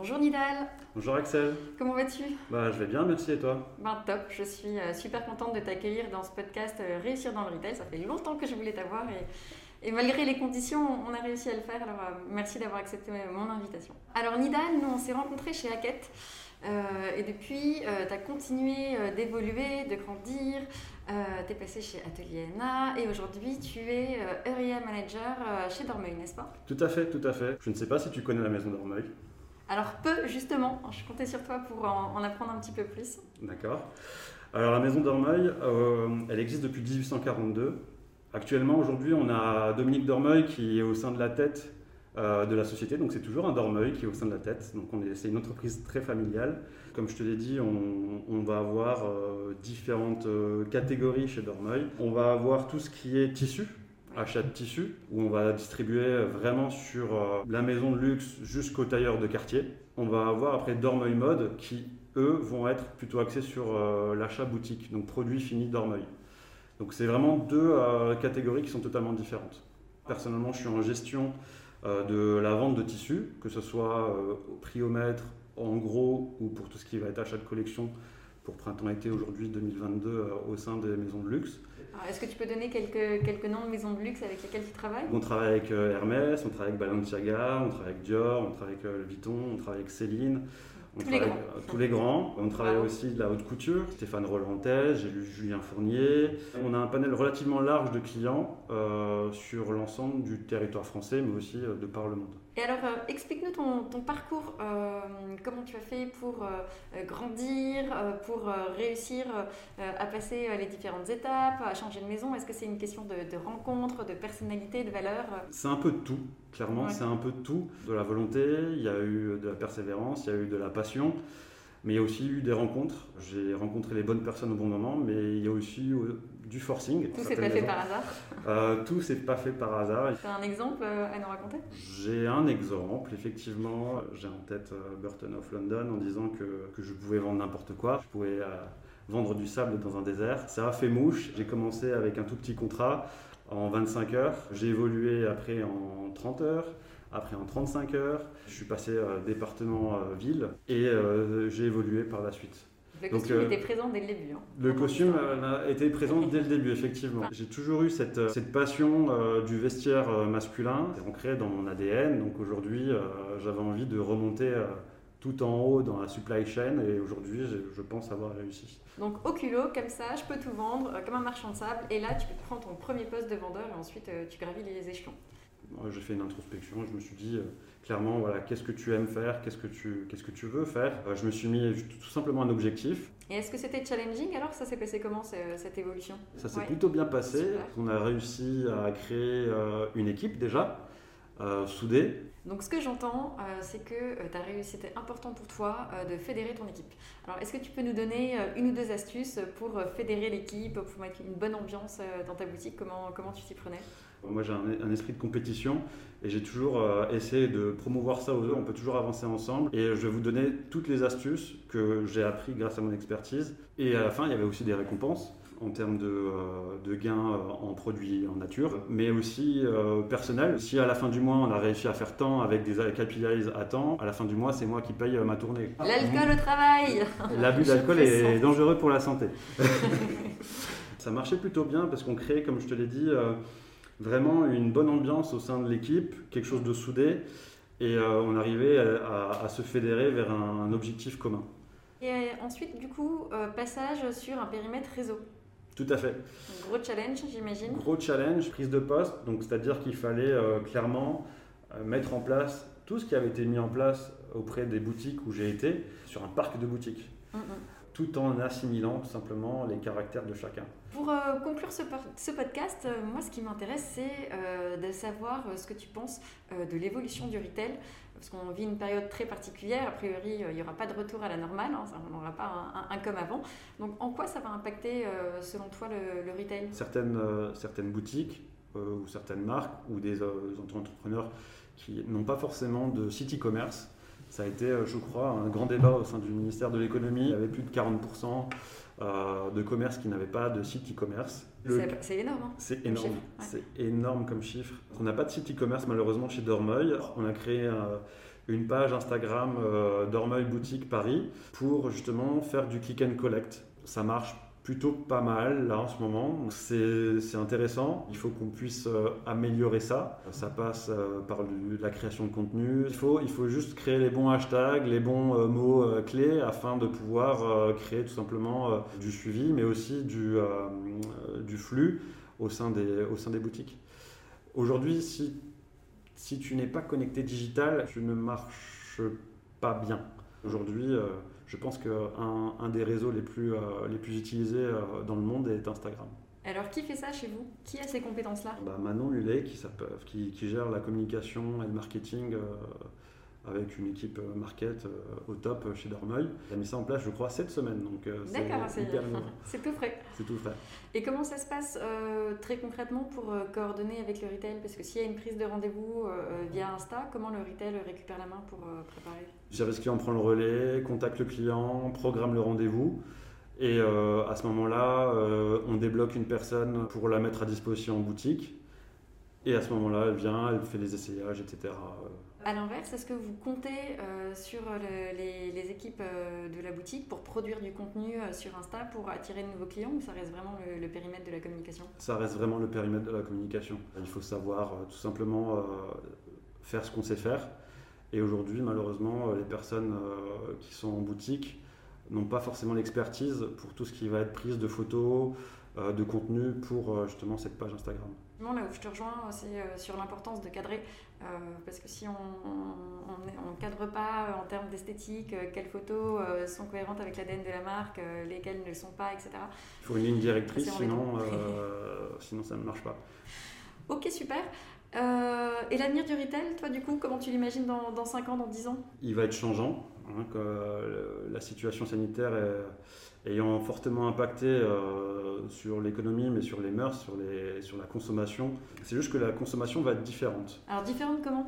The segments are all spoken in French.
Bonjour Nidal. Bonjour Axel. Comment vas-tu? Bah, je vais bien, merci et toi? Ben top, je suis euh, super contente de t'accueillir dans ce podcast euh, Réussir dans le retail. Ça fait longtemps que je voulais t'avoir et, et, malgré les conditions, on a réussi à le faire. Alors euh, merci d'avoir accepté mon invitation. Alors Nidal, nous on s'est rencontrés chez Hackett. et depuis, tu as continué d'évoluer, de grandir. tu es passé chez Atelier NA et aujourd'hui tu es Area Manager chez Dormeuil, n'est-ce pas? Tout à fait, tout à fait. Je ne sais pas si tu connais la maison Dormeuil. Alors peu, justement. Je comptais sur toi pour en, apprendre un petit peu plus. D'accord. Alors la maison Dormeuil, euh, elle existe depuis 1842. Actuellement, aujourd'hui, on a Dominique Dormeuil qui est au sein de la tête euh, de la société. Donc c'est toujours un Dormeuil qui est au sein de la tête. Donc c'est une entreprise très familiale. Comme je te l'ai dit, on, va avoir euh, différentes catégories chez Dormeuil. On va avoir tout ce qui est tissu, achat de tissu, où on va distribuer vraiment sur euh, la maison de luxe jusqu'au tailleur de quartier. On va avoir après Dormeuil Mode qui, eux, vont être plutôt axés sur euh, l'achat boutique, donc produits finis Dormeuil. Donc c'est vraiment deux euh, catégories qui sont totalement différentes. Personnellement, je suis en gestion de la vente de tissus, que ce soit au prix au mètre, en gros, ou pour tout ce qui va être achat de collection pour printemps-été aujourd'hui 2022 au sein des maisons de luxe. Est-ce que tu peux donner quelques, quelques noms de maisons de luxe avec lesquelles tu travailles? On travaille avec euh, Hermès, on travaille avec Balenciaga, on travaille avec Dior, on travaille avec euh, Vuitton, on travaille avec Céline. On tous, les grands. Euh, tous les grands. On travaille aussi de la haute couture. Stéphane Rolantais, j'ai lu Julien Fournier. On a un panel relativement large de clients sur l'ensemble du territoire français, mais aussi de par le monde. Et alors, euh, explique-nous ton, parcours, euh, comment tu as fait pour euh, grandir, pour réussir à passer les différentes étapes, à changer de maison? Est-ce que c'est une question de, rencontre, de personnalité, de valeur? C'est un peu de tout, clairement, c'est un peu de tout. De la volonté, il y a eu de la persévérance, il y a eu de la passion. Mais il y a aussi eu des rencontres. J'ai rencontré les bonnes personnes au bon moment, mais il y a aussi du forcing. Tout s'est pas fait par hasard euh, Tout s'est pas fait par hasard. Tu as un exemple euh, à nous raconter? J'ai un exemple, effectivement. J'ai en tête euh, Burton of London en disant que, que je pouvais vendre n'importe quoi. Je pouvais vendre du sable dans un désert. Ça a fait mouche. J'ai commencé avec un tout petit contrat en 25 heures. J'ai évolué après en 30 heures après en 35 heures. Je suis passé département ville et j'ai évolué par la suite. Le costume euh, était présent dès le début. Hein. Le costume été présent dès le début, effectivement. J'ai toujours eu cette, euh, cette passion euh, du vestiaire masculin, c'est ancré dans mon ADN. Donc aujourd'hui, j'avais envie de remonter tout en haut dans la supply chain et aujourd'hui, je, pense avoir réussi. Donc au culot, comme ça, je peux tout vendre comme un marchand de sable et là, tu prendre ton premier poste de vendeur et ensuite tu gravis les échelons. J'ai fait une introspection, je me suis dit clairement, voilà, qu'est-ce que tu aimes faire, qu'est-ce que tu, qu'est-ce que tu veux faire? Euh, je me suis mis tout simplement un objectif. Et est-ce que c'était challenging alors? Ça s'est passé comment cette évolution? Ça s'est plutôt bien passé. On a réussi à créer euh, une équipe déjà, euh, soudée. Donc ce que j'entends, c'est que tu as réussi, c'était important pour toi de fédérer ton équipe. Alors est-ce que tu peux nous donner une ou deux astuces pour fédérer l'équipe, pour mettre une bonne ambiance dans ta boutique? Comment, comment tu t'y prenais? Moi, j'ai un, esprit de compétition et j'ai toujours euh, essayé de promouvoir ça aux autres. On peut toujours avancer ensemble. Et je vais vous donner toutes les astuces que j'ai appris grâce à mon expertise. Et à la fin, il y avait aussi des récompenses en termes de, euh, gains euh, en produits en nature, mais aussi personnel. Si à la fin du mois, on a réussi à faire tant avec des KPIs à temps, à la fin du mois, c'est moi qui paye ma tournée. L'alcool au travail L'abus d'alcool est dangereux pour la santé. ça marchait plutôt bien parce qu'on crée, comme je te l'ai dit, vraiment une bonne ambiance au sein de l'équipe, quelque chose de soudé, et euh, on arrivait à, se fédérer vers un, objectif commun. Et euh, ensuite, du coup, euh, passage sur un périmètre réseau. Tout à fait. gros challenge, j'imagine. Gros challenge, prise de poste, donc c'est-à-dire qu'il fallait clairement mettre en place tout ce qui avait été mis en place auprès des boutiques où j'ai été, sur un parc de boutiques. Mm, mm. Tout en assimilant tout simplement les caractères de chacun. Pour euh, conclure ce, podcast, euh, moi ce qui m'intéresse c'est euh, de savoir euh, ce que tu penses euh, de l'évolution du retail. Parce qu'on vit une période très particulière, a priori euh, il n'y aura pas de retour à la normale, hein, on n'aura pas un, un- un comme avant. Donc en quoi ça va impacter euh, selon toi le, le retail? Certaines, euh, certaines boutiques euh, ou certaines marques ou des euh, entrepreneurs qui n'ont pas forcément de site e-commerce. Ça a été, euh, je crois, un grand débat au sein du ministère de l'économie. Il y avait plus de 40% euh, de commerces qui n'avaient pas de site e-commerce. C'est- énorme. hein. C'est énorme, ouais. c'est énorme comme chiffre. On n'a pas de site e-commerce malheureusement chez Dormeuil. On a créé euh, une page Instagram euh, Dormeuil Boutique Paris pour justement faire du click and collect. Ça marche plutôt pas mal là en ce moment. C'est intéressant. Il faut qu'on puisse euh, améliorer ça. Ça passe euh, par la création de contenu. Il faut, il faut juste créer les bons hashtags, les bons euh, mots clés afin de pouvoir créer tout simplement du suivi, mais aussi du, du flux au sein des, au sein des boutiques. Aujourd'hui, si, si tu n'es pas connecté digital, tu ne marches pas bien. Aujourd'hui, je pense qu'un un des réseaux les plus, euh, les plus utilisés euh, dans le monde est Instagram. Alors qui fait ça chez vous? Qui a ces compétences-là? Bah, Manon qui, s'appelle- qui, qui gère la communication et le marketing euh, avec une équipe euh, market euh, au top euh, chez Dormeuil, a mis ça en place, je crois, cette semaine. Donc, D'accord, c'est tout frais. C'est tout frais. Et comment ça se passe euh, très concrètement pour coordonner avec le retail? Parce que s'il y a une prise de rendez-vous euh, via Insta, comment le retail récupère la main pour euh, préparer? Le service client prend le relais, contacte le client, programme le rendez-vous. Et à ce moment-là, on débloque une personne pour la mettre à disposition en boutique. Et à ce moment-là, elle vient, elle fait des essayages, etc. À l'inverse, est-ce que vous comptez euh, sur le- les, les équipes euh, de la boutique pour produire du contenu euh, sur Insta pour attirer de nouveaux clients ou ça reste vraiment le, le périmètre de la communication? Ça reste vraiment le périmètre de la communication. Il faut savoir euh, tout simplement euh, faire ce qu'on sait faire. Et aujourd'hui, malheureusement, euh, les personnes euh, qui sont en boutique n'ont pas forcément l'expertise pour tout ce qui va être prise de photos, euh, de contenu pour euh, justement cette page Instagram. Effectivement, Là où je te rejoins, c'est euh, sur l'importance de cadrer. euh, parce que si on ne cadre pas euh, en termes d'esthétique, quelles photos euh, sont cohérentes avec l'ADN de la marque, euh, lesquelles ne le sont pas, etc. Il faut une ligne directrice, sinon, sinon ça ne marche pas. Ok, super. Et l'avenir du retail, toi, du coup, comment tu l'imagines dans, dans 5 ans, dans 10 ans? Il va être changeant. Hein, que, euh, la situation sanitaire est- ayant fortement impacté euh, sur l'économie, mais sur les mœurs, sur, les, sur la consommation. C'est juste que la consommation va être différente. Alors, différente comment?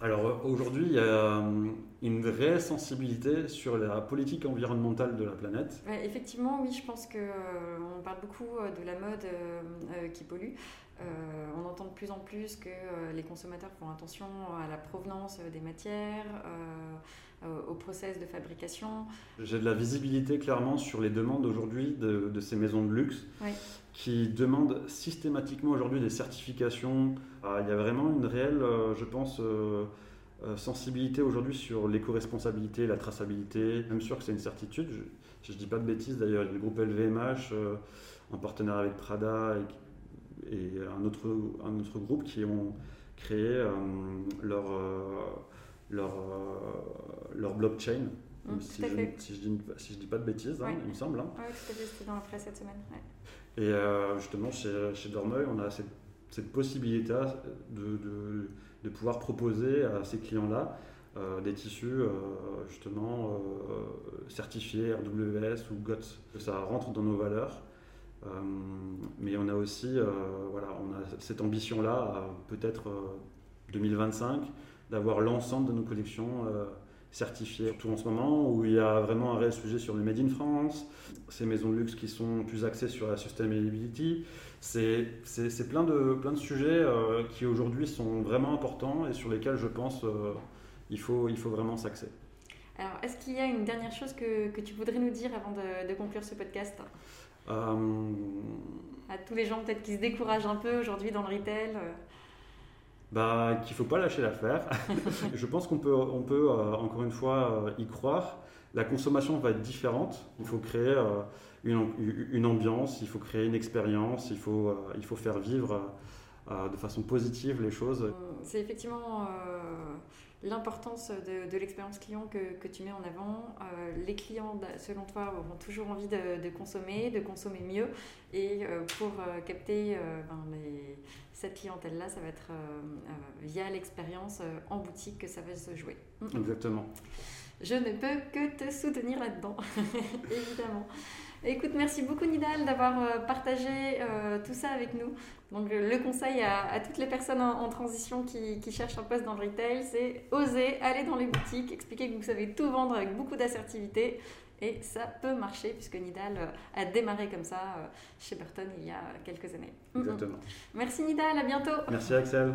Alors aujourd'hui, il y a euh, une vraie sensibilité sur la politique environnementale de la planète. Ouais, Effectivement, oui, je pense que euh, on parle beaucoup de la mode euh, qui pollue. Euh, on entend de plus en plus que les consommateurs font attention à la provenance des matières, au process de fabrication. J'ai de la visibilité clairement sur les demandes aujourd'hui de, de ces maisons de luxe Oui. qui demandent systématiquement aujourd'hui des certifications. Ah, il y a vraiment une réelle, euh, je pense, euh, euh, sensibilité aujourd'hui sur l'éco-responsabilité, la traçabilité. Même sûr que c'est une certitude. Je, si je dis pas de bêtises d'ailleurs, il y a le groupe LVMH euh, en partenariat avec Prada et, et un, autre, un autre groupe qui ont créé euh, leur, euh, leur, euh, leur blockchain. Mm, si, je, si, je dis, si je dis pas de bêtises, hein, il me semble. hein. Oui, tout à fait, c'était dans la presse cette semaine. ouais. Et euh, justement, chez, chez Dormeuil, on a cette, cette possibilité de, de, de pouvoir proposer à ces clients-là euh, des tissus euh, justement euh, certifiés RWS ou GOTS. Ça rentre dans nos valeurs. Euh, mais on a aussi euh, voilà, on a cette ambition-là, peut-être euh, 2025, d'avoir l'ensemble de nos collections euh, certifiées. Surtout en ce moment où il y a vraiment un réel sujet sur le Made in France, ces maisons de luxe qui sont plus axées sur la sustainability. C'est plein de, plein de sujets euh, qui aujourd'hui sont vraiment importants et sur lesquels je pense euh, il, faut, il faut vraiment s'axer. Alors, est-ce qu'il y a une dernière chose que, que tu voudrais nous dire avant de, de conclure ce podcast? Euh, À tous les gens peut-être qui se découragent un peu aujourd'hui dans le retail bah, qu'il ne faut pas lâcher l'affaire. je pense qu'on peut, on peut euh, encore une fois euh, y croire. La consommation va être différente. Il faut créer euh, une, ambiance, il faut créer une expérience, il faut, il faut faire vivre de façon positive les choses. C'est effectivement l'importance de, l'expérience client que, tu mets en avant. Les clients, selon toi, auront toujours envie de, consommer, de consommer mieux. Et pour capter ben, cette clientèle-là, ça va être via l'expérience en boutique que ça va se jouer. Exactement. Je ne peux que te soutenir là-dedans, évidemment. Écoute, merci beaucoup Nidal d'avoir euh, partagé euh, tout ça avec nous. Donc le conseil à, toutes les personnes en, transition qui, cherchent un poste dans le retail, c'est oser aller dans les boutiques, expliquer que vous savez tout vendre avec beaucoup d'assertivité. Et ça peut marcher puisque Nidal euh, a démarré comme ça chez Burton il y a quelques années. Exactement. Merci Nidal, à bientôt. Merci Axel.